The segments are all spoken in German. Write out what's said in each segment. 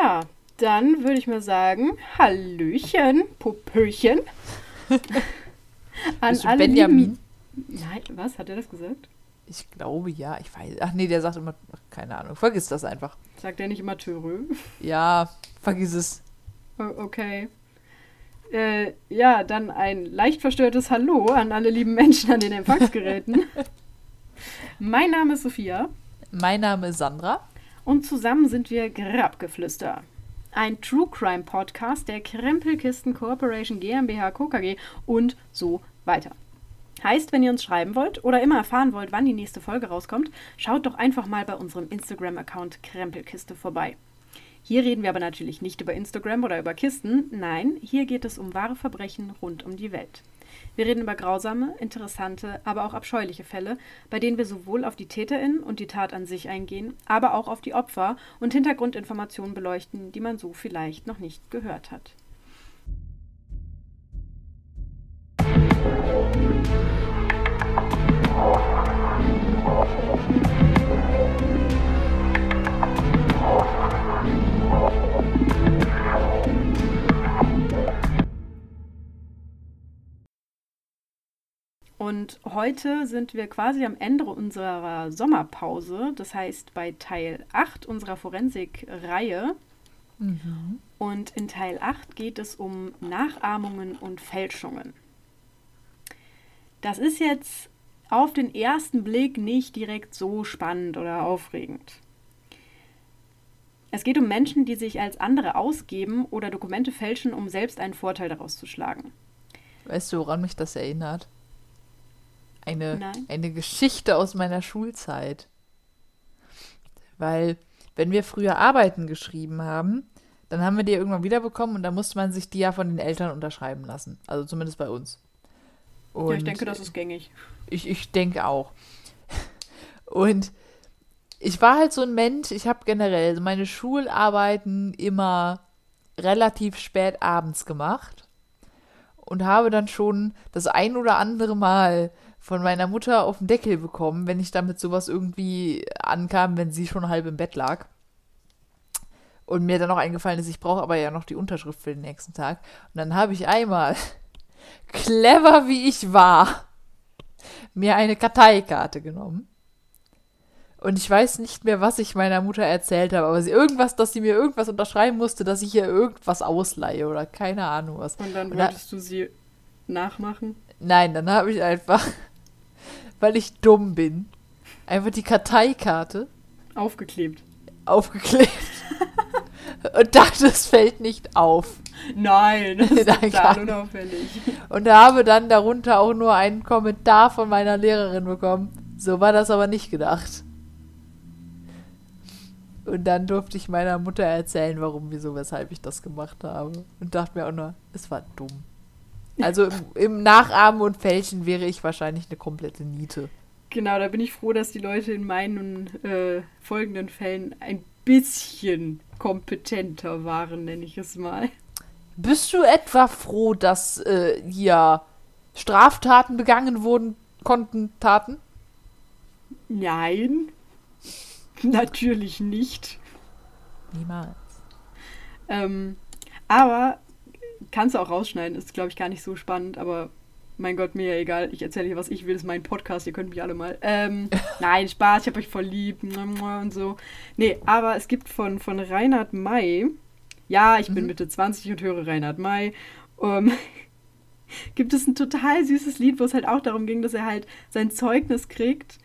Ja, dann würde ich mal sagen, Hallöchen, Popöchen. An alle Benjamin? Lieben... Nein, was? Hat er das gesagt? Ich glaube ja, ich weiß. Ach nee, der sagt immer, keine Ahnung, vergiss das einfach. Sagt er nicht immer Törö? Ja, vergiss es. Okay. Äh, ja, dann ein leicht verstörtes Hallo an alle lieben Menschen an den Empfangsgeräten. mein Name ist Sophia. Mein Name ist Sandra. Und zusammen sind wir Grabgeflüster. Ein True Crime Podcast der Krempelkisten Corporation GmbH KKG und so weiter. Heißt, wenn ihr uns schreiben wollt oder immer erfahren wollt, wann die nächste Folge rauskommt, schaut doch einfach mal bei unserem Instagram-Account Krempelkiste vorbei. Hier reden wir aber natürlich nicht über Instagram oder über Kisten. Nein, hier geht es um wahre Verbrechen rund um die Welt. Wir reden über grausame, interessante, aber auch abscheuliche Fälle, bei denen wir sowohl auf die TäterInnen und die Tat an sich eingehen, aber auch auf die Opfer und Hintergrundinformationen beleuchten, die man so vielleicht noch nicht gehört hat. Und heute sind wir quasi am Ende unserer Sommerpause, das heißt bei Teil 8 unserer Forensik-Reihe. Mhm. Und in Teil 8 geht es um Nachahmungen und Fälschungen. Das ist jetzt auf den ersten Blick nicht direkt so spannend oder aufregend. Es geht um Menschen, die sich als andere ausgeben oder Dokumente fälschen, um selbst einen Vorteil daraus zu schlagen. Weißt du, woran mich das erinnert? Eine, eine Geschichte aus meiner Schulzeit. Weil, wenn wir früher Arbeiten geschrieben haben, dann haben wir die irgendwann wiederbekommen und da musste man sich die ja von den Eltern unterschreiben lassen. Also zumindest bei uns. Und ja, ich denke, das ist gängig. Ich, ich denke auch. Und ich war halt so ein Mensch, ich habe generell meine Schularbeiten immer relativ spät abends gemacht und habe dann schon das ein oder andere Mal von meiner Mutter auf den Deckel bekommen, wenn ich damit sowas irgendwie ankam, wenn sie schon halb im Bett lag. Und mir dann noch eingefallen ist, ich brauche aber ja noch die Unterschrift für den nächsten Tag. Und dann habe ich einmal, clever wie ich war, mir eine Karteikarte genommen. Und ich weiß nicht mehr, was ich meiner Mutter erzählt habe, aber sie irgendwas, dass sie mir irgendwas unterschreiben musste, dass ich ihr irgendwas ausleihe oder keine Ahnung was. Und dann wolltest Und du sie nachmachen? Nein, dann habe ich einfach weil ich dumm bin, einfach die Karteikarte aufgeklebt. Aufgeklebt. und dachte, es fällt nicht auf. Nein, das ist total unauffällig. Und habe dann darunter auch nur einen Kommentar von meiner Lehrerin bekommen. So war das aber nicht gedacht. Und dann durfte ich meiner Mutter erzählen, warum, wieso, weshalb ich das gemacht habe. Und dachte mir auch nur, es war dumm. Also im, im, Nachahmen und Fälschen wäre ich wahrscheinlich eine komplette Niete. Genau, da bin ich froh, dass die Leute in meinen äh, folgenden Fällen ein bisschen kompetenter waren, nenne ich es mal. Bist du etwa froh, dass äh, hier Straftaten begangen wurden, konnten Taten? Nein, natürlich nicht. Niemals. Ähm, aber kannst du auch rausschneiden, ist glaube ich gar nicht so spannend, aber mein Gott, mir ja egal, ich erzähle hier, was ich will, das ist mein Podcast, ihr könnt mich alle mal. Ähm, nein, Spaß, ich habe euch voll lieb und so. Nee, aber es gibt von, von Reinhard May, ja, ich mhm. bin Mitte 20 und höre Reinhard May, um, gibt es ein total süßes Lied, wo es halt auch darum ging, dass er halt sein Zeugnis kriegt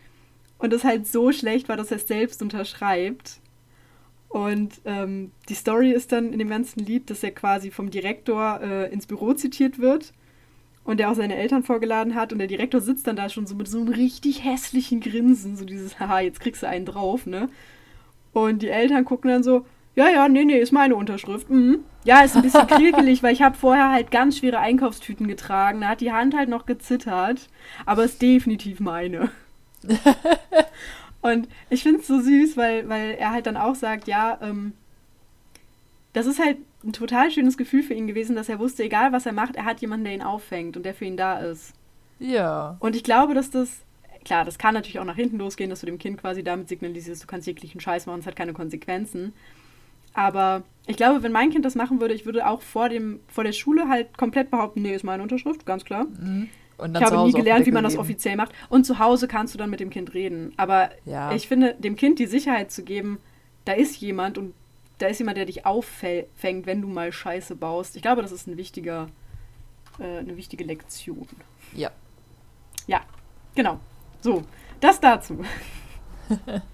und es halt so schlecht war, dass er es selbst unterschreibt. Und ähm, die Story ist dann in dem ganzen Lied, dass er quasi vom Direktor äh, ins Büro zitiert wird und er auch seine Eltern vorgeladen hat und der Direktor sitzt dann da schon so mit so einem richtig hässlichen Grinsen, so dieses, haha, jetzt kriegst du einen drauf, ne? Und die Eltern gucken dann so, ja, ja, nee, nee, ist meine Unterschrift. Mhm. Ja, ist ein bisschen kriegelig, weil ich habe vorher halt ganz schwere Einkaufstüten getragen, da hat die Hand halt noch gezittert, aber ist definitiv meine. Und ich finde es so süß, weil, weil er halt dann auch sagt, ja, ähm, das ist halt ein total schönes Gefühl für ihn gewesen, dass er wusste, egal was er macht, er hat jemanden, der ihn auffängt und der für ihn da ist. Ja. Und ich glaube, dass das, klar, das kann natürlich auch nach hinten losgehen, dass du dem Kind quasi damit signalisierst, du kannst jeglichen Scheiß machen, es hat keine Konsequenzen. Aber ich glaube, wenn mein Kind das machen würde, ich würde auch vor, dem, vor der Schule halt komplett behaupten, nee, ist meine Unterschrift, ganz klar. Mhm. Ich habe nie gelernt, wie man das offiziell macht. Und zu Hause kannst du dann mit dem Kind reden. Aber Ja. ich finde, dem Kind die Sicherheit zu geben, da ist jemand und da ist jemand, der dich auffängt, wenn du mal Scheiße baust. Ich glaube, das ist ein wichtiger, äh, eine wichtige Lektion. Ja. Ja, genau. So, das dazu.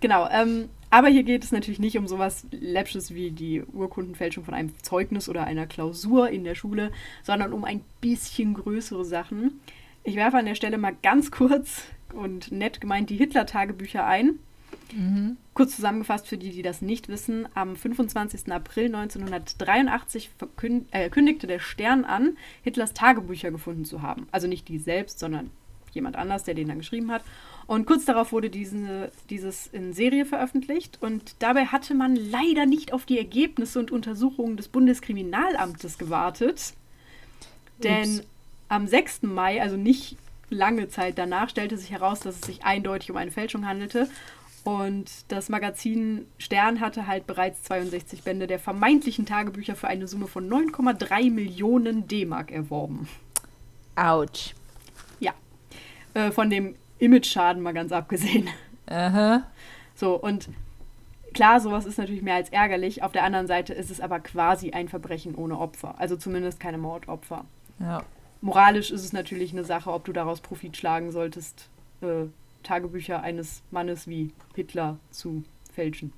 genau, ähm, aber hier geht es natürlich nicht um sowas Läppsches wie die Urkundenfälschung von einem Zeugnis oder einer Klausur in der Schule, sondern um ein bisschen größere Sachen. Ich werfe an der Stelle mal ganz kurz und nett gemeint die Hitler-Tagebücher ein. Mhm. Kurz zusammengefasst für die, die das nicht wissen, am 25. April 1983 verkün- äh, kündigte der Stern an, Hitlers Tagebücher gefunden zu haben. Also nicht die selbst, sondern jemand anders, der den dann geschrieben hat. Und kurz darauf wurde diese, dieses in Serie veröffentlicht und dabei hatte man leider nicht auf die Ergebnisse und Untersuchungen des Bundeskriminalamtes gewartet. Denn Ups. am 6. Mai, also nicht lange Zeit danach, stellte sich heraus, dass es sich eindeutig um eine Fälschung handelte. Und das Magazin Stern hatte halt bereits 62 Bände der vermeintlichen Tagebücher für eine Summe von 9,3 Millionen D-Mark erworben. Autsch. Ja. Äh, von dem Image-Schaden mal ganz abgesehen. Aha. So, und klar, sowas ist natürlich mehr als ärgerlich. Auf der anderen Seite ist es aber quasi ein Verbrechen ohne Opfer. Also zumindest keine Mordopfer. Ja. Moralisch ist es natürlich eine Sache, ob du daraus Profit schlagen solltest, äh, Tagebücher eines Mannes wie Hitler zu fälschen.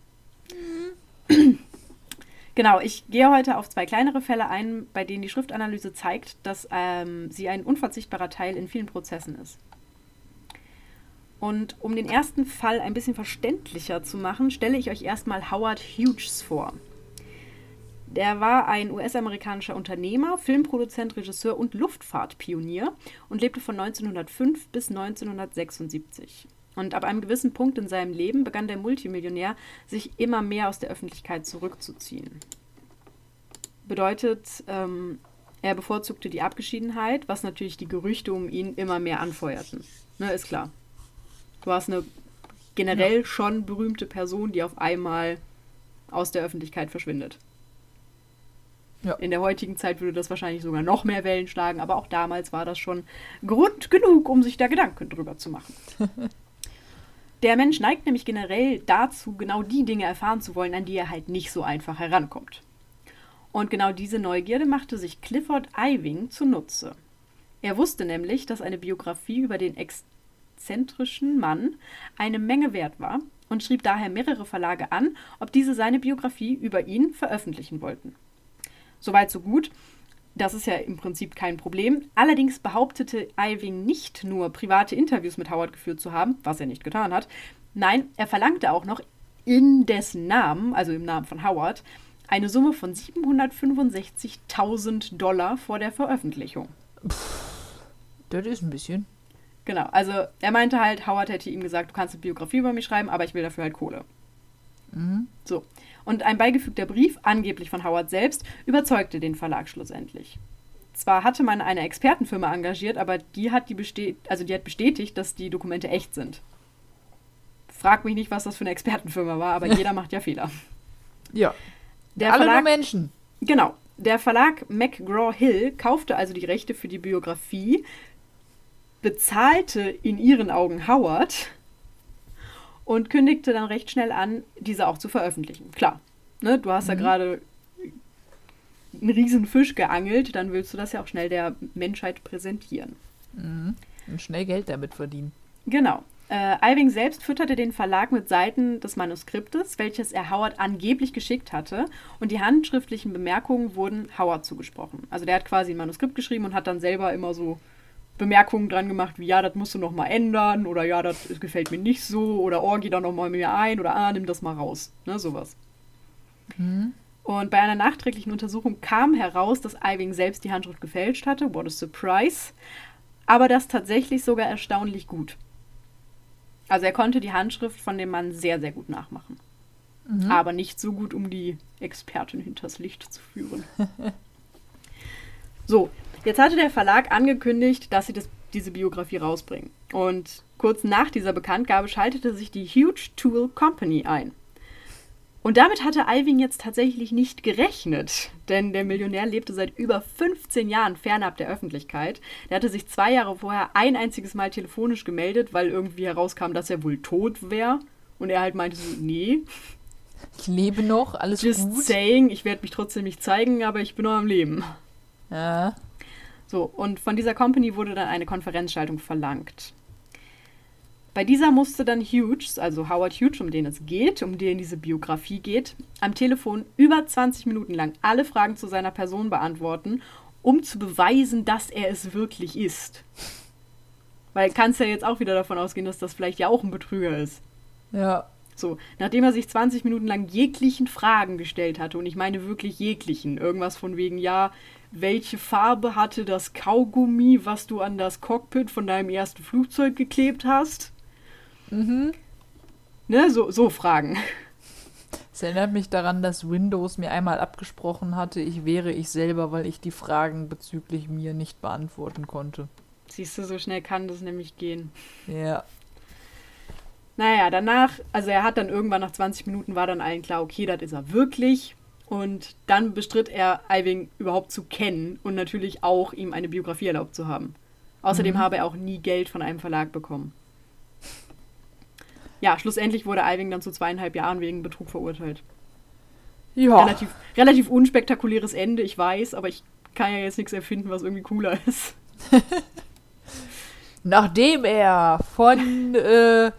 Genau, ich gehe heute auf zwei kleinere Fälle ein, bei denen die Schriftanalyse zeigt, dass ähm, sie ein unverzichtbarer Teil in vielen Prozessen ist. Und um den ersten Fall ein bisschen verständlicher zu machen, stelle ich euch erstmal Howard Hughes vor. Der war ein US-amerikanischer Unternehmer, Filmproduzent, Regisseur und Luftfahrtpionier und lebte von 1905 bis 1976. Und ab einem gewissen Punkt in seinem Leben begann der Multimillionär sich immer mehr aus der Öffentlichkeit zurückzuziehen. Bedeutet, ähm, er bevorzugte die Abgeschiedenheit, was natürlich die Gerüchte um ihn immer mehr anfeuerten. Ne, ist klar. Du hast eine generell schon berühmte Person, die auf einmal aus der Öffentlichkeit verschwindet. Ja. In der heutigen Zeit würde das wahrscheinlich sogar noch mehr Wellen schlagen, aber auch damals war das schon Grund genug, um sich da Gedanken drüber zu machen. Der Mensch neigt nämlich generell dazu, genau die Dinge erfahren zu wollen, an die er halt nicht so einfach herankommt. Und genau diese Neugierde machte sich Clifford Iving zunutze. Er wusste nämlich, dass eine Biografie über den exzentrischen Mann eine Menge wert war und schrieb daher mehrere Verlage an, ob diese seine Biografie über ihn veröffentlichen wollten. Soweit so gut. Das ist ja im Prinzip kein Problem. Allerdings behauptete Iving nicht nur private Interviews mit Howard geführt zu haben, was er nicht getan hat. Nein, er verlangte auch noch in dessen Namen, also im Namen von Howard, eine Summe von 765.000 Dollar vor der Veröffentlichung. Das ist ein bisschen. Genau, also er meinte halt, Howard hätte ihm gesagt, du kannst eine Biografie über mich schreiben, aber ich will dafür halt Kohle. Mhm. So. Und ein beigefügter Brief, angeblich von Howard selbst, überzeugte den Verlag schlussendlich. Zwar hatte man eine Expertenfirma engagiert, aber die hat, die bestät also die hat bestätigt, dass die Dokumente echt sind. Frag mich nicht, was das für eine Expertenfirma war, aber jeder macht ja Fehler. Ja. Der Alle Verlag, nur Menschen. Genau. Der Verlag McGraw-Hill kaufte also die Rechte für die Biografie, bezahlte in ihren Augen Howard und kündigte dann recht schnell an, diese auch zu veröffentlichen. Klar, ne, du hast ja gerade einen riesen Fisch geangelt, dann willst du das ja auch schnell der Menschheit präsentieren. Mhm. Und schnell Geld damit verdienen. Genau. Äh, Iving selbst fütterte den Verlag mit Seiten des Manuskriptes, welches er Howard angeblich geschickt hatte, und die handschriftlichen Bemerkungen wurden Howard zugesprochen. Also der hat quasi ein Manuskript geschrieben und hat dann selber immer so Bemerkungen dran gemacht, wie ja, das musst du noch mal ändern oder ja, das gefällt mir nicht so oder oh, geh da noch mal mir ein oder ah, nimm das mal raus. Ne, sowas. Und bei einer nachträglichen Untersuchung kam heraus, dass Iving selbst die Handschrift gefälscht hatte. What a surprise. Aber das tatsächlich sogar erstaunlich gut. Also er konnte die Handschrift von dem Mann sehr, sehr gut nachmachen. Aber nicht so gut, um die Expertin hinters Licht zu führen. so, jetzt hatte der Verlag angekündigt, dass sie das, diese Biografie rausbringen. Und kurz nach dieser Bekanntgabe schaltete sich die Huge Tool Company ein. Und damit hatte Alvin jetzt tatsächlich nicht gerechnet, denn der Millionär lebte seit über 15 Jahren fernab der Öffentlichkeit. Er hatte sich zwei Jahre vorher ein einziges Mal telefonisch gemeldet, weil irgendwie herauskam, dass er wohl tot wäre. Und er halt meinte so, nee. Ich lebe noch, alles Just gut. saying, ich werde mich trotzdem nicht zeigen, aber ich bin noch am Leben. Ja. So, und von dieser Company wurde dann eine Konferenzschaltung verlangt. Bei dieser musste dann Hughes, also Howard Hughes, um den es geht, um den diese Biografie geht, am Telefon über 20 Minuten lang alle Fragen zu seiner Person beantworten, um zu beweisen, dass er es wirklich ist. Weil kannst ja jetzt auch wieder davon ausgehen, dass das vielleicht ja auch ein Betrüger ist. Ja. So, nachdem er sich 20 Minuten lang jeglichen Fragen gestellt hatte, und ich meine wirklich jeglichen, irgendwas von wegen, ja, welche Farbe hatte das Kaugummi, was du an das Cockpit von deinem ersten Flugzeug geklebt hast? Mhm. Ne, so, so Fragen. Es erinnert mich daran, dass Windows mir einmal abgesprochen hatte, ich wäre ich selber, weil ich die Fragen bezüglich mir nicht beantworten konnte. Siehst du, so schnell kann das nämlich gehen. Ja. Naja, danach, also er hat dann irgendwann nach 20 Minuten war dann allen klar, okay, das ist er wirklich. Und dann bestritt er, Iving überhaupt zu kennen und natürlich auch ihm eine Biografie erlaubt zu haben. Außerdem Mhm. habe er auch nie Geld von einem Verlag bekommen. Ja, schlussendlich wurde Iving dann zu zweieinhalb Jahren wegen Betrug verurteilt. Ja. Relativ, relativ unspektakuläres Ende, ich weiß, aber ich kann ja jetzt nichts erfinden, was irgendwie cooler ist. Nachdem er von äh,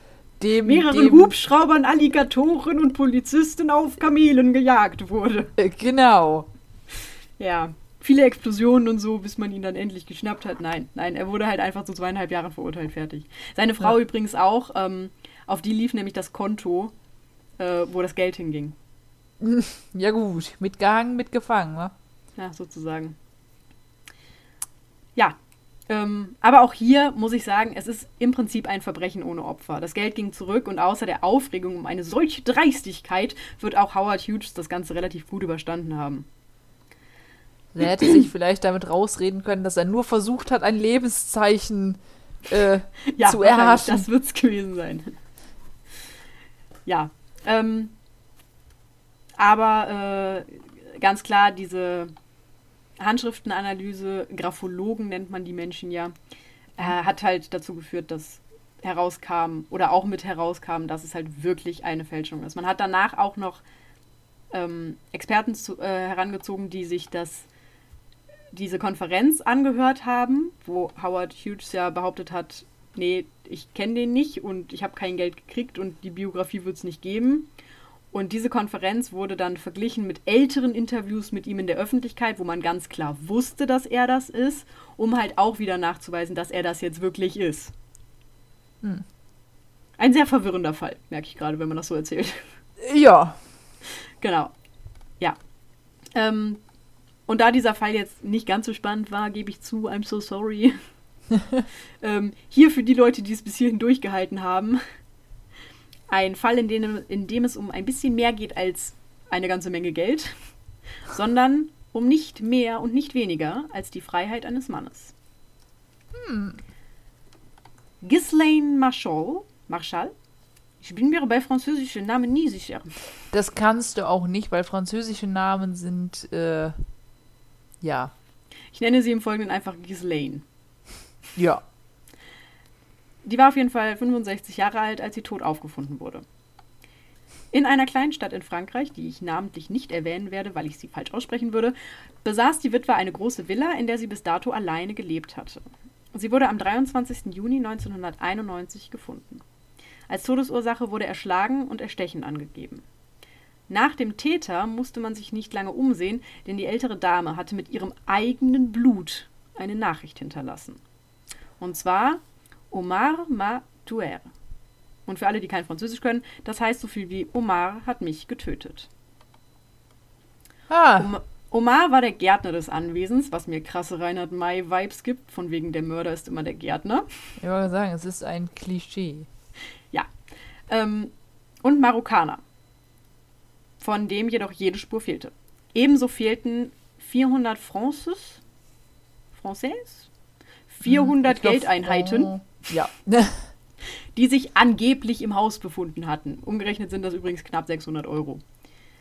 dem, Mehreren dem Hubschraubern, Alligatoren und Polizisten auf Kamelen gejagt wurde. Äh, genau. Ja, viele Explosionen und so, bis man ihn dann endlich geschnappt hat. Nein, nein, er wurde halt einfach zu zweieinhalb Jahren verurteilt, fertig. Seine Frau Ja. übrigens auch, ähm, auf die lief nämlich das Konto, äh, wo das Geld hinging. Ja gut, mitgehangen, mitgefangen, wa? Ja, sozusagen. Ja, ähm, aber auch hier muss ich sagen, es ist im Prinzip ein Verbrechen ohne Opfer. Das Geld ging zurück und außer der Aufregung um eine solche Dreistigkeit wird auch Howard Hughes das Ganze relativ gut überstanden haben. Er hätte sich vielleicht damit rausreden können, dass er nur versucht hat, ein Lebenszeichen äh, ja, zu erhaschen. Das wird es gewesen sein. Ja, ähm, aber äh, ganz klar, diese Handschriftenanalyse, Graphologen nennt man die Menschen ja, äh, hat halt dazu geführt, dass herauskam oder auch mit herauskam, dass es halt wirklich eine Fälschung ist. Man hat danach auch noch ähm, Experten zu, äh, herangezogen, die sich das diese Konferenz angehört haben, wo Howard Hughes ja behauptet hat, nee, ich kenne den nicht und ich habe kein Geld gekriegt und die Biografie wird es nicht geben. Und diese Konferenz wurde dann verglichen mit älteren Interviews mit ihm in der Öffentlichkeit, wo man ganz klar wusste, dass er das ist, um halt auch wieder nachzuweisen, dass er das jetzt wirklich ist. Hm. Ein sehr verwirrender Fall, merke ich gerade, wenn man das so erzählt. Ja. Genau. Ja. Ähm, und da dieser Fall jetzt nicht ganz so spannend war, gebe ich zu, I'm so sorry. ähm, hier für die Leute, die es bis hierhin durchgehalten haben, ein Fall, in dem, in dem es um ein bisschen mehr geht als eine ganze Menge Geld, sondern um nicht mehr und nicht weniger als die Freiheit eines Mannes. Ghislaine Marshall, Marshall, ich bin mir bei französischen Namen nie sicher. Das kannst du auch nicht, weil französische Namen sind, äh, ja. Ich nenne sie im Folgenden einfach Ghislaine. Ja. Die war auf jeden Fall 65 Jahre alt, als sie tot aufgefunden wurde. In einer kleinen Stadt in Frankreich, die ich namentlich nicht erwähnen werde, weil ich sie falsch aussprechen würde, besaß die Witwe eine große Villa, in der sie bis dato alleine gelebt hatte. Sie wurde am 23. Juni 1991 gefunden. Als Todesursache wurde Erschlagen und Erstechen angegeben. Nach dem Täter musste man sich nicht lange umsehen, denn die ältere Dame hatte mit ihrem eigenen Blut eine Nachricht hinterlassen. Und zwar Omar m'a tuer. Und für alle, die kein Französisch können, das heißt so viel wie Omar hat mich getötet. Ah, Om Omar war der Gärtner des Anwesens, was mir krasse Reinhard May-Vibes gibt, von wegen der Mörder ist immer der Gärtner. ich wollte sagen, es ist ein Klischee. Ja. Ähm, und Marokkaner, von dem jedoch jede Spur fehlte. Ebenso fehlten 400 Francs, Français? 400 Ich glaub, Geldeinheiten. oh, Ja. die sich angeblich im Haus befunden hatten. Umgerechnet sind das übrigens knapp 600 Euro.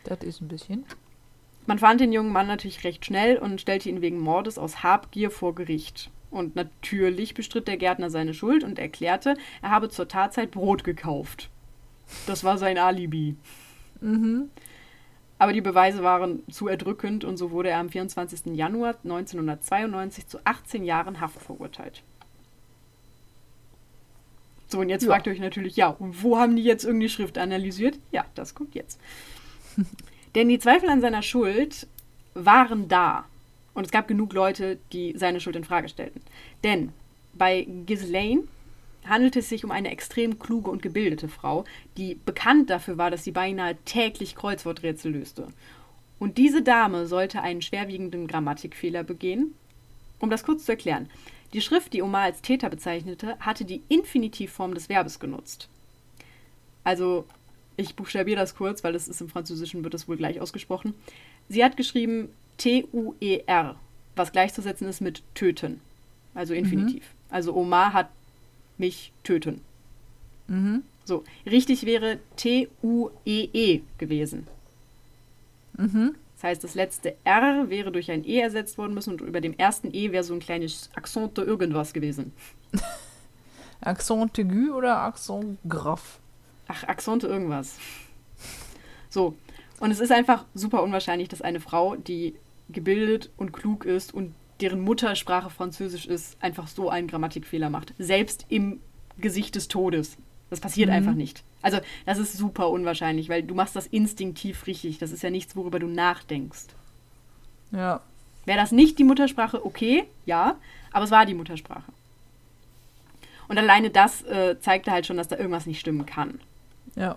Das ist ein bisschen. Man fand den jungen Mann natürlich recht schnell und stellte ihn wegen Mordes aus Habgier vor Gericht. Und natürlich bestritt der Gärtner seine Schuld und erklärte, er habe zur Tatzeit Brot gekauft. Das war sein Alibi. Mhm. Aber die Beweise waren zu erdrückend und so wurde er am 24. Januar 1992 zu 18 Jahren Haft verurteilt. So, und jetzt Ja. fragt ihr euch natürlich, ja, und wo haben die jetzt irgendeine Schrift analysiert? Ja, das kommt jetzt. Denn die Zweifel an seiner Schuld waren da. Und es gab genug Leute, die seine Schuld in Frage stellten. Denn bei Ghislaine handelt es sich um eine extrem kluge und gebildete Frau, die bekannt dafür war, dass sie beinahe täglich Kreuzworträtsel löste. Und diese Dame sollte einen schwerwiegenden Grammatikfehler begehen. Um das kurz zu erklären. Die Schrift, die Omar als Täter bezeichnete, hatte die Infinitivform des Verbes genutzt. Also, ich buchstabiere das kurz, weil das ist im Französischen, wird das wohl gleich ausgesprochen. Sie hat geschrieben T-U-E-R, was gleichzusetzen ist mit töten. Also Infinitiv. Also Omar hat mich töten. Mhm. So, richtig wäre T-U-E-E gewesen. Mhm. Das heißt, das letzte R wäre durch ein E ersetzt worden müssen und über dem ersten E wäre so ein kleines Akzent irgendwas gewesen. Accent aigu oder Accent grave? Ach, Akzente irgendwas. So. Und es ist einfach super unwahrscheinlich, dass eine Frau, die gebildet und klug ist und deren Muttersprache Französisch ist, einfach so einen Grammatikfehler macht. Selbst im Gesicht des Todes. Das passiert Mhm. einfach nicht. Also, das ist super unwahrscheinlich, weil du machst das instinktiv richtig. Das ist ja nichts, worüber du nachdenkst. Ja. Wäre das nicht die Muttersprache, okay, ja, aber es war die Muttersprache. Und alleine das äh, zeigte halt schon, dass da irgendwas nicht stimmen kann. Ja.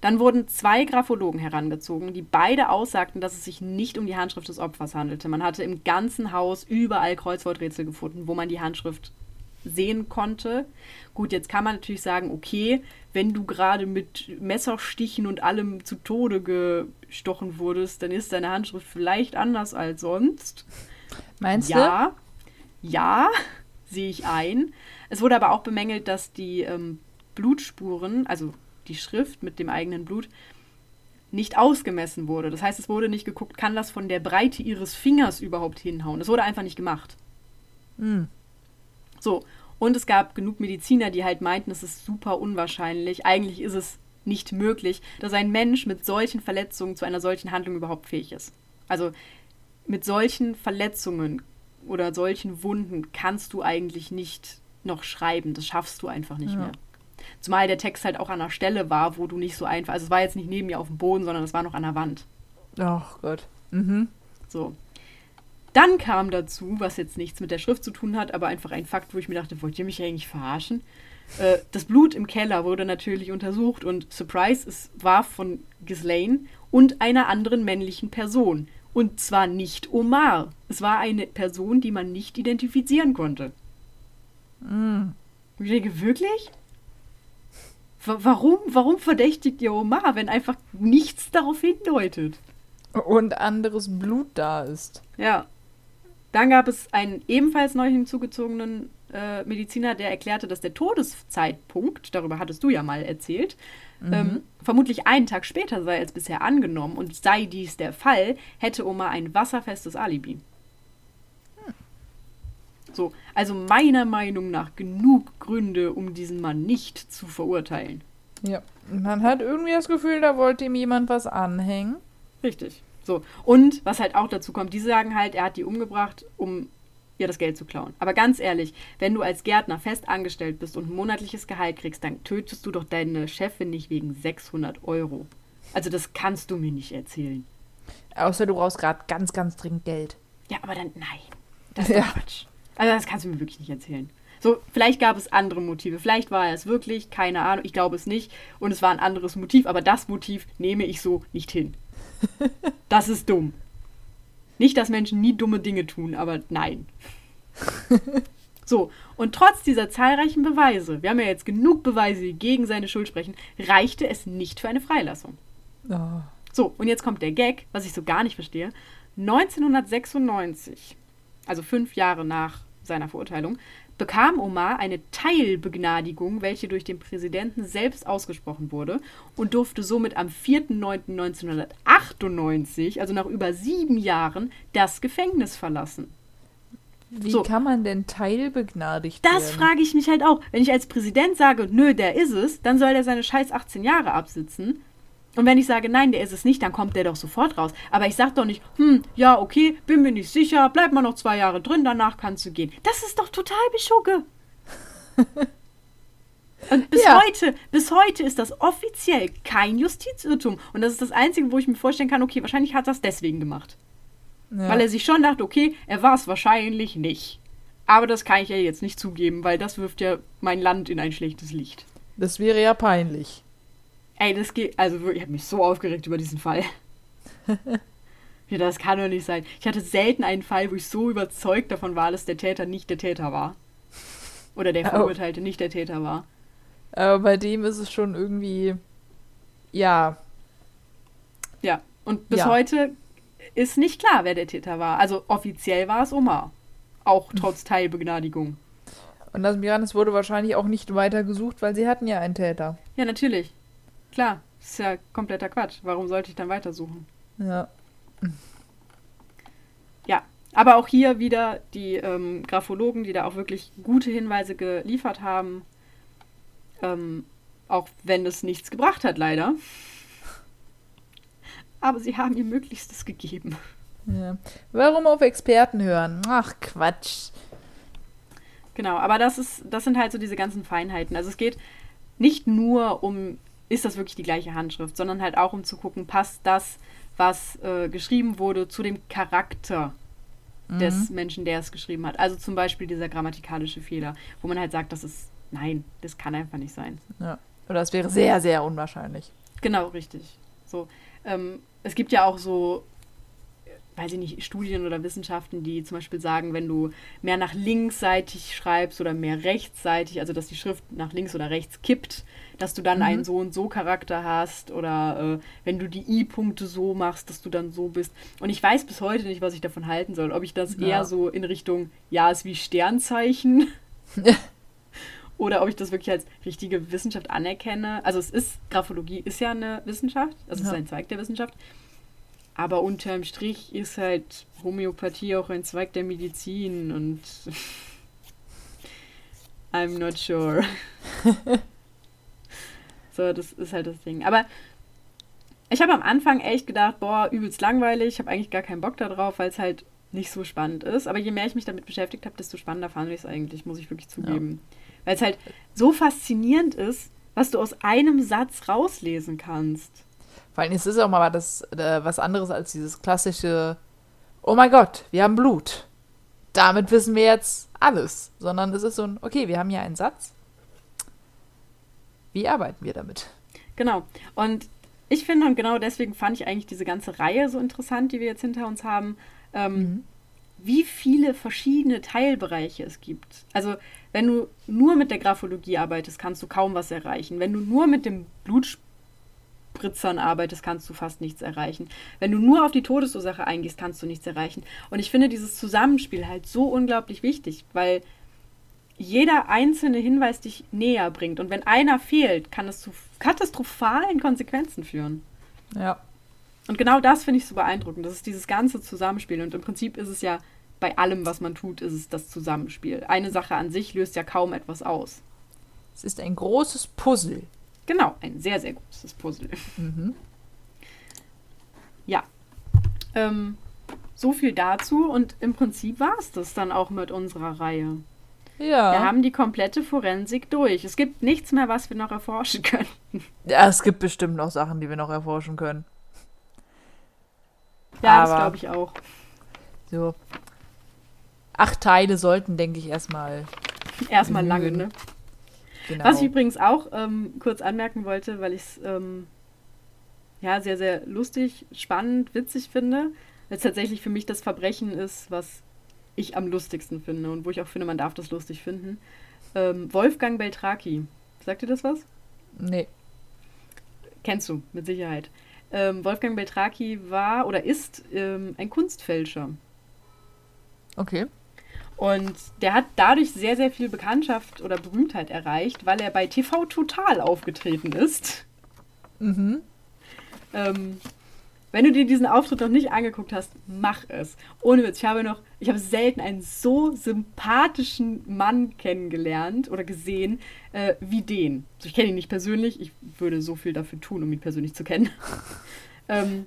Dann wurden zwei Graphologen herangezogen, die beide aussagten, dass es sich nicht um die Handschrift des Opfers handelte. Man hatte im ganzen Haus überall Kreuzworträtsel gefunden, wo man die Handschrift sehen konnte. Gut, jetzt kann man natürlich sagen, okay, wenn du gerade mit Messerstichen und allem zu Tode gestochen wurdest, dann ist deine Handschrift vielleicht anders als sonst. Meinst du? Ja, ja, sehe ich ein. Es wurde aber auch bemängelt, dass die ähm, Blutspuren, also die Schrift mit dem eigenen Blut, nicht ausgemessen wurde. Das heißt, es wurde nicht geguckt, kann das von der Breite ihres Fingers überhaupt hinhauen. Das wurde einfach nicht gemacht. Hm. So, und es gab genug Mediziner, die halt meinten, es ist super unwahrscheinlich. Eigentlich ist es nicht möglich, dass ein Mensch mit solchen Verletzungen zu einer solchen Handlung überhaupt fähig ist. Also mit solchen Verletzungen oder solchen Wunden kannst du eigentlich nicht noch schreiben. Das schaffst du einfach nicht Ja. mehr. Zumal der Text halt auch an einer Stelle war, wo du nicht so einfach. Also es war jetzt nicht neben mir auf dem Boden, sondern es war noch an der Wand. Ach Gott. Mhm. So. Dann kam dazu, was jetzt nichts mit der Schrift zu tun hat, aber einfach ein Fakt, wo ich mir dachte, wollt ihr mich eigentlich verarschen? Äh, das Blut im Keller wurde natürlich untersucht und Surprise, es war von Ghislaine und einer anderen männlichen Person. Und zwar nicht Omar. Es war eine Person, die man nicht identifizieren konnte. Und ich denke, wirklich? Wa- Warum, warum verdächtigt ihr Omar, wenn einfach nichts darauf hindeutet? Und anderes Blut da ist. Ja. Dann gab es einen ebenfalls neu hinzugezogenen äh, Mediziner, der erklärte, dass der Todeszeitpunkt, darüber hattest du ja mal erzählt, ähm, vermutlich einen Tag später sei als bisher angenommen und sei dies der Fall, hätte Oma ein wasserfestes Alibi. So, also meiner Meinung nach genug Gründe, um diesen Mann nicht zu verurteilen. Ja. Man hat irgendwie das Gefühl, da wollte ihm jemand was anhängen. Richtig. So. Und was halt auch dazu kommt, die sagen halt, er hat die umgebracht, um ihr das Geld zu klauen. Aber ganz ehrlich, wenn du als Gärtner fest angestellt bist und ein monatliches Gehalt kriegst, dann tötest du doch deine Chefin nicht wegen 600 Euro. Also das kannst du mir nicht erzählen. Außer du brauchst gerade ganz, ganz dringend Geld. Ja, aber dann, nein. Das ist Ja. Quatsch. Also das kannst du mir wirklich nicht erzählen. So, vielleicht gab es andere Motive. Vielleicht war er es wirklich, keine Ahnung, ich glaube es nicht. Und es war ein anderes Motiv, aber das Motiv nehme ich so nicht hin. Das ist dumm. Nicht, dass Menschen nie dumme Dinge tun, aber nein. So, und trotz dieser zahlreichen Beweise, wir haben ja jetzt genug Beweise, die gegen seine Schuld sprechen, reichte es nicht für eine Freilassung. Oh. So, und jetzt kommt der Gag, was ich so gar nicht verstehe. 1996, also fünf Jahre nach seiner Verurteilung, bekam Omar eine Teilbegnadigung, welche durch den Präsidenten selbst ausgesprochen wurde und durfte somit am 4.9.1998, also nach über sieben Jahren, das Gefängnis verlassen. Wie So. kann man denn teilbegnadigt Das werden? frage ich mich halt auch. Wenn ich als Präsident sage, nö, der ist es, dann soll der seine scheiß 18 Jahre absitzen. Und wenn ich sage, nein, der ist es nicht, dann kommt der doch sofort raus. Aber ich sag doch nicht, hm, ja, okay, bin mir nicht sicher, bleib mal noch zwei Jahre drin, danach kannst du gehen. Das ist doch total beschugge. Und bis Ja. heute, bis heute ist das offiziell kein Justizirrtum. Und das ist das Einzige, wo ich mir vorstellen kann, okay, wahrscheinlich hat er das deswegen gemacht. Ja. Weil er sich schon dachte, okay, er war es wahrscheinlich nicht. Aber das kann ich ja jetzt nicht zugeben, weil das wirft ja mein Land in ein schlechtes Licht. das wäre ja peinlich. Ey, das geht. Also ich habe mich so aufgeregt über diesen Fall. ja, das kann doch nicht sein. Ich hatte selten einen Fall, wo ich so überzeugt davon war, dass der Täter nicht der Täter war. Oder der Oh. Verurteilte nicht der Täter war. Aber bei dem ist es schon irgendwie. Ja. Ja. Und bis Ja. heute ist nicht klar, wer der Täter war. Also offiziell war es Omar. Auch trotz Teilbegnadigung. Und das Miranis wurde wahrscheinlich auch nicht weiter gesucht, weil sie hatten ja einen Täter. Ja, natürlich. Klar. Das ist ja kompletter Quatsch. Warum sollte ich dann weitersuchen? Ja. Ja, aber auch hier wieder die ähm, Graphologen, die da auch wirklich gute Hinweise geliefert haben. Ähm, auch wenn es nichts gebracht hat, leider. Aber sie haben ihr Möglichstes gegeben. ja. Warum auf Experten hören? Ach, Quatsch. Genau, aber das ist, das sind halt so diese ganzen Feinheiten. Also es geht nicht nur um, ist das wirklich die gleiche Handschrift, sondern halt auch um zu gucken, passt das, was äh, geschrieben wurde, zu dem Charakter des Menschen, der es geschrieben hat. Also zum Beispiel dieser grammatikalische Fehler, wo man halt sagt, das ist, nein, das kann einfach nicht sein. Ja. Oder es wäre sehr, sehr unwahrscheinlich. Genau, richtig. So, ähm, es gibt ja auch so, weiß ich nicht, Studien oder Wissenschaften, die zum Beispiel sagen, wenn du mehr nach linksseitig schreibst oder mehr rechtsseitig, also dass die Schrift nach links oder rechts kippt, dass du dann einen so und so Charakter hast oder äh, wenn du die I-Punkte so machst, dass du dann so bist. Und ich weiß bis heute nicht, was ich davon halten soll. Ob ich das Ja. eher so in Richtung, ja, ist wie Sternzeichen oder ob ich das wirklich als richtige Wissenschaft anerkenne. Also es ist, Graphologie ist ja eine Wissenschaft, also es Ja. ist ein Zweig der Wissenschaft. Aber unterm Strich ist halt Homöopathie auch ein Zweig der Medizin und I'm not sure. so, das ist halt das Ding. Aber ich habe am Anfang echt gedacht, boah, übelst langweilig, ich habe eigentlich gar keinen Bock darauf, weil es halt nicht so spannend ist. Aber je mehr ich mich damit beschäftigt habe, desto spannender fand ich es eigentlich, muss ich wirklich zugeben. Weil es halt so faszinierend ist, was du aus einem Satz rauslesen kannst. Vor allem, es ist auch mal das, äh, was anderes als dieses klassische, oh mein Gott, wir haben Blut. Damit wissen wir jetzt alles. Sondern es ist so ein, okay, wir haben hier einen Satz. Wie arbeiten wir damit? Genau. Und ich finde, und genau deswegen fand ich eigentlich diese ganze Reihe so interessant, die wir jetzt hinter uns haben, ähm, wie viele verschiedene Teilbereiche es gibt. Also, wenn du nur mit der Graphologie arbeitest, kannst du kaum was erreichen. Wenn du nur mit dem Blutspritzern arbeitest, kannst du fast nichts erreichen. Wenn du nur auf die Todesursache eingehst, kannst du nichts erreichen. Und ich finde dieses Zusammenspiel halt so unglaublich wichtig, weil jeder einzelne Hinweis dich näher bringt. Und wenn einer fehlt, kann es zu katastrophalen Konsequenzen führen. Ja. Und genau das finde ich so beeindruckend. Das ist dieses ganze Zusammenspiel. Und im Prinzip ist es ja bei allem, was man tut, ist es das Zusammenspiel. Eine Sache an sich löst ja kaum etwas aus. Es ist ein großes Puzzle. Genau, ein sehr, sehr großes Puzzle. Mhm. Ja. Ähm, so viel dazu. Und im Prinzip war es das dann auch mit unserer Reihe. Ja. Wir haben die komplette Forensik durch. Es gibt nichts mehr, was wir noch erforschen können. ja. Es gibt bestimmt noch Sachen, die wir noch erforschen können. Ja, das Aber- glaube ich auch. So. Acht Teile sollten, denke ich, erstmal. Erstmal lange, ne? Genau. Was ich übrigens auch ähm, kurz anmerken wollte, weil ich es ähm, ja sehr, sehr lustig, spannend, witzig finde, weil es tatsächlich für mich das Verbrechen ist, was ich am lustigsten finde und wo ich auch finde, man darf das lustig finden. Ähm, Wolfgang Beltraki. Sagt dir das was? nee. Kennst du, mit Sicherheit. Ähm, Wolfgang Beltraki war oder ist ähm, ein Kunstfälscher. Okay. Und der hat dadurch sehr, sehr viel Bekanntschaft oder Berühmtheit erreicht, weil er bei TV Total aufgetreten ist. Mhm. Ähm, wenn du dir diesen Auftritt noch nicht angeguckt hast, mach es. Ohne Witz, ich habe noch, ich habe selten einen so sympathischen Mann kennengelernt oder gesehen äh, wie den. Also ich kenne ihn nicht persönlich, ich würde so viel dafür tun, um ihn persönlich zu kennen. ähm,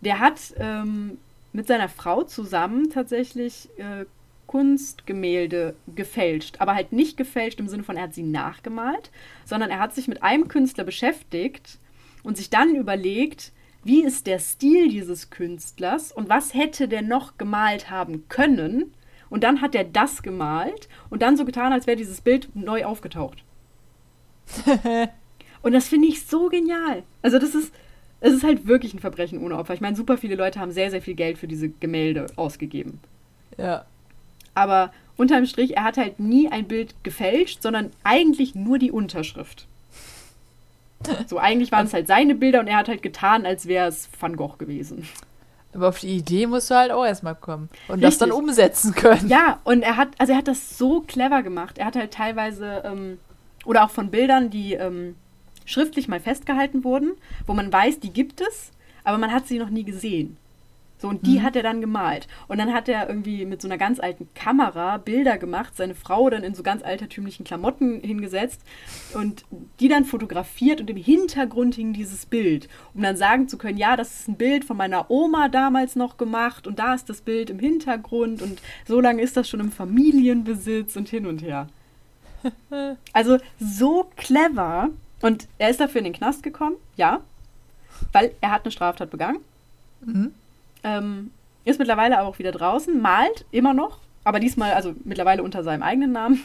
der hat ähm, mit seiner Frau zusammen tatsächlich äh, Kunstgemälde gefälscht. Aber halt nicht gefälscht im Sinne von, er hat sie nachgemalt, sondern er hat sich mit einem Künstler beschäftigt und sich dann überlegt, wie ist der Stil dieses Künstlers und was hätte der noch gemalt haben können. Und dann hat er das gemalt und dann so getan, als wäre dieses Bild neu aufgetaucht. und das finde ich so genial. Also das ist, es ist halt wirklich ein Verbrechen ohne Opfer. Ich meine, super viele Leute haben sehr, sehr viel Geld für diese Gemälde ausgegeben. Ja. Aber unterm Strich, er hat halt nie ein Bild gefälscht, sondern eigentlich nur die Unterschrift. So, eigentlich waren es halt seine Bilder und er hat halt getan, als wäre es Van Gogh gewesen. Aber auf die Idee musst du halt auch erstmal kommen und Richtig. das dann umsetzen können. Ja, und er hat, also er hat das so clever gemacht. Er hat halt teilweise, ähm, oder auch von Bildern, die ähm, schriftlich mal festgehalten wurden, wo man weiß, die gibt es, aber man hat sie noch nie gesehen. So, und die mhm. hat er dann gemalt. Und dann hat er irgendwie mit so einer ganz alten Kamera Bilder gemacht, seine Frau dann in so ganz altertümlichen Klamotten hingesetzt und die dann fotografiert und im Hintergrund hing dieses Bild, um dann sagen zu können, ja, das ist ein Bild von meiner Oma damals noch gemacht und da ist das Bild im Hintergrund und so lange ist das schon im Familienbesitz und hin und her. Also so clever. Und er ist dafür in den Knast gekommen, ja, weil er hat eine Straftat begangen. Mhm. Ähm, ist mittlerweile auch wieder draußen, malt immer noch, aber diesmal, also mittlerweile unter seinem eigenen Namen.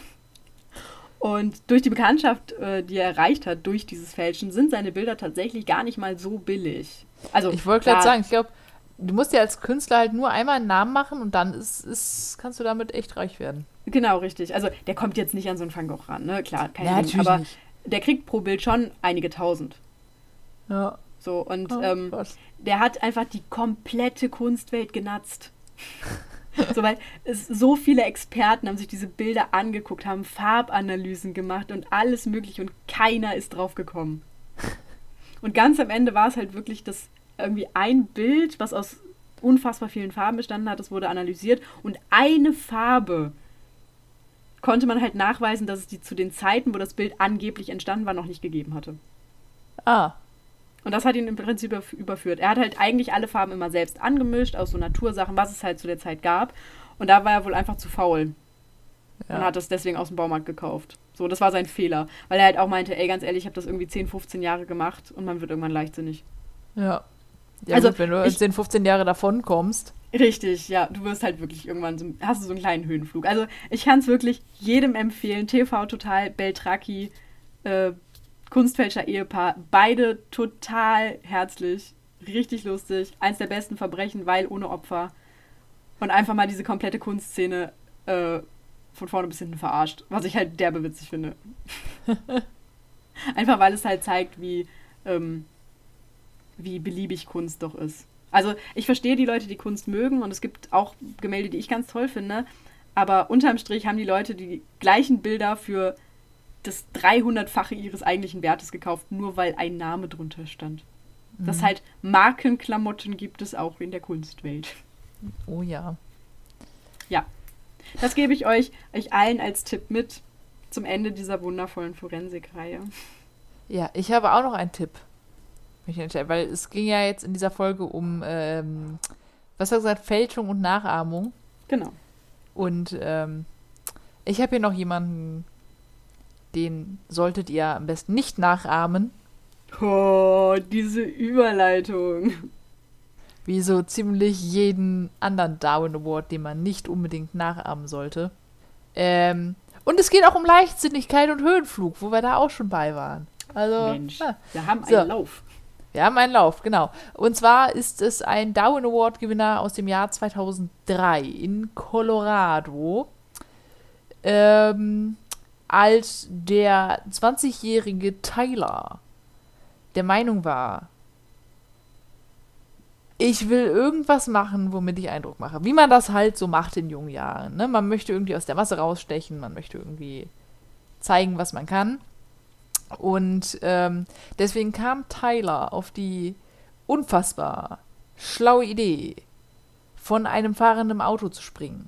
Und durch die Bekanntschaft, äh, die er erreicht hat durch dieses Fälschen, sind seine Bilder tatsächlich gar nicht mal so billig. Also, ich wollte gerade sagen, ich glaube, du musst dir als Künstler halt nur einmal einen Namen machen und dann ist, ist, kannst du damit echt reich werden. Genau, richtig. Also der kommt jetzt nicht an so einen Van Gogh ran, ne? Klar, kein ja, Ding, aber nicht. Der kriegt pro Bild schon einige tausend. Ja. So, und oh, ähm, der hat einfach die komplette Kunstwelt genatzt. so, weil es, so viele Experten haben sich diese Bilder angeguckt, haben Farbanalysen gemacht und alles mögliche und keiner ist drauf gekommen. Und ganz am Ende war es halt wirklich das irgendwie ein Bild, was aus unfassbar vielen Farben bestanden hat, das wurde analysiert und eine Farbe konnte man halt nachweisen, dass es die zu den Zeiten, wo das Bild angeblich entstanden war, noch nicht gegeben hatte. Ah. Und das hat ihn im Prinzip überführt. Er hat halt eigentlich alle Farben immer selbst angemischt, aus so Natursachen, was es halt zu der Zeit gab. Und da war er wohl einfach zu faul. Ja. Und hat das deswegen aus dem Baumarkt gekauft. So, das war sein Fehler. Weil er halt auch meinte, ey, ganz ehrlich, ich habe das irgendwie 10, 15 Jahre gemacht und man wird irgendwann leichtsinnig. Ja. Ja, also, gut, wenn du ich, 10, 15 Jahre davon kommst. Richtig, ja. Du wirst halt wirklich irgendwann so, hast du so einen kleinen Höhenflug. Also, ich kann es wirklich jedem empfehlen. TV Total, Beltraki, äh, Kunstfälscher Ehepaar, beide total herzlich, richtig lustig, eins der besten Verbrechen, weil ohne Opfer. Und einfach mal diese komplette Kunstszene äh, von vorne bis hinten verarscht, was ich halt derbe witzig finde. einfach weil es halt zeigt, wie, ähm, wie beliebig Kunst doch ist. Also ich verstehe die Leute, die Kunst mögen und es gibt auch Gemälde, die ich ganz toll finde, aber unterm Strich haben die Leute die gleichen Bilder für das 300-fache ihres eigentlichen Wertes gekauft, nur weil ein Name drunter stand. Mhm. Das halt Markenklamotten gibt es auch in der Kunstwelt. Oh ja. Ja. Das gebe ich euch, euch allen als Tipp mit zum Ende dieser wundervollen Forensik-Reihe. Ja, ich habe auch noch einen Tipp. Weil es ging ja jetzt in dieser Folge um, ähm, was hat gesagt, Fälschung und Nachahmung. Genau. Und ähm, ich habe hier noch jemanden den solltet ihr am besten nicht nachahmen. Oh, diese Überleitung. Wie so ziemlich jeden anderen Darwin Award, den man nicht unbedingt nachahmen sollte. Ähm, und es geht auch um Leichtsinnigkeit und Höhenflug, wo wir da auch schon bei waren. Also, Mensch, ah, wir haben so. einen Lauf. Haben einen Lauf, genau. Und zwar ist es ein Darwin Award Gewinner aus dem Jahr 2003 in Colorado. Ähm, als der 20-jährige Tyler der Meinung war, ich will irgendwas machen, womit ich Eindruck mache. Wie man das halt so macht in jungen Jahren. Ne? Man möchte irgendwie aus der Masse rausstechen, man möchte irgendwie zeigen, was man kann. Und ähm, deswegen kam Tyler auf die unfassbar schlaue Idee, von einem fahrenden Auto zu springen.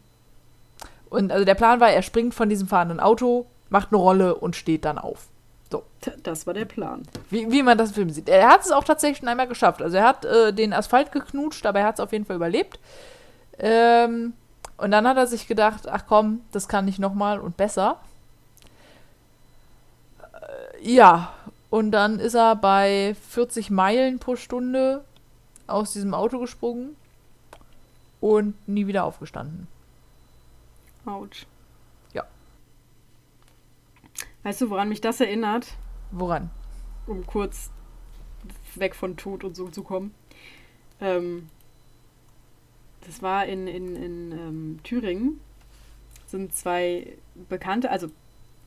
Und also der Plan war, er springt von diesem fahrenden Auto, macht eine Rolle und steht dann auf. So. Das war der Plan. Wie, wie man das im Film sieht. Er hat es auch tatsächlich schon einmal geschafft. Also er hat äh, den Asphalt geknutscht, aber er hat es auf jeden Fall überlebt. Ähm, und dann hat er sich gedacht, ach komm, das kann ich nochmal und besser. Ja, und dann ist er bei 40 Meilen pro Stunde aus diesem Auto gesprungen und nie wieder aufgestanden. Autsch. Ja. Weißt du, woran mich das erinnert? Woran? Um kurz weg von Tod und so zu kommen. Ähm, das war in, in, in ähm, Thüringen. Sind zwei Bekannte, also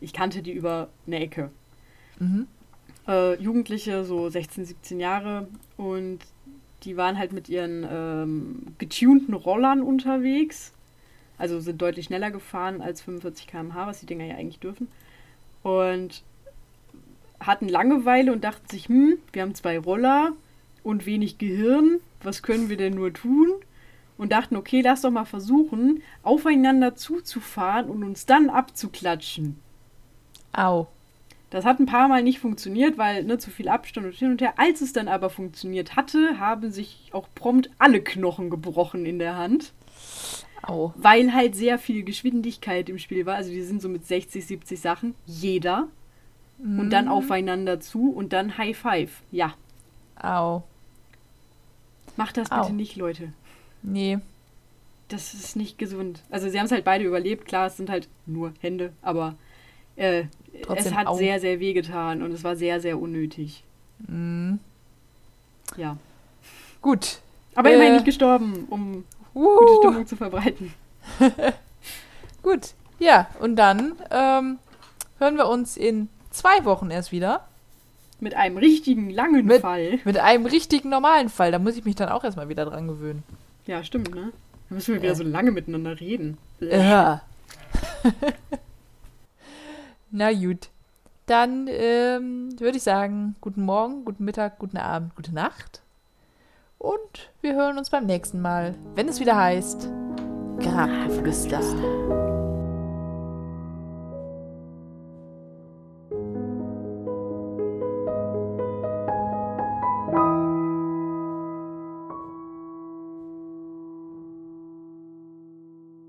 ich kannte die über eine Ecke. Mhm. Äh, Jugendliche, so 16, 17 Jahre. Und die waren halt mit ihren ähm, getunten Rollern unterwegs. Also sind deutlich schneller gefahren als 45 km/h, was die Dinger ja eigentlich dürfen. Und hatten Langeweile und dachten sich, hm, wir haben zwei Roller und wenig Gehirn, was können wir denn nur tun? Und dachten, okay, lass doch mal versuchen, aufeinander zuzufahren und uns dann abzuklatschen. Au. Das hat ein paar Mal nicht funktioniert, weil ne, zu viel Abstand und hin und her. Als es dann aber funktioniert hatte, haben sich auch prompt alle Knochen gebrochen in der Hand. Au. Weil halt sehr viel Geschwindigkeit im Spiel war. Also die sind so mit 60, 70 Sachen. Jeder. Und dann aufeinander zu und dann High Five. Ja. Au. Macht das Au. bitte nicht, Leute. Nee. Das ist nicht gesund. Also sie haben es halt beide überlebt. Klar, es sind halt nur Hände, aber äh, es hat au. sehr, sehr weh getan und es war sehr, sehr unnötig. Mhm. Ja. Gut. Aber Äh. immerhin nicht gestorben, um gute Uh, Stimmung zu verbreiten. gut. Ja, und dann ähm, hören wir uns in zwei Wochen erst wieder Mit einem richtigen langen Mit- Fall. mit einem richtigen normalen Fall. Da muss ich mich dann auch erstmal wieder dran gewöhnen. Ja, stimmt, ne? Da müssen wir wieder Äh. so lange miteinander reden. Ja. Na gut. Dann ähm, würde ich sagen, guten Morgen, guten Mittag, guten Abend, gute Nacht. Und wir hören uns beim nächsten Mal, wenn es wieder heißt Grabgeflüster.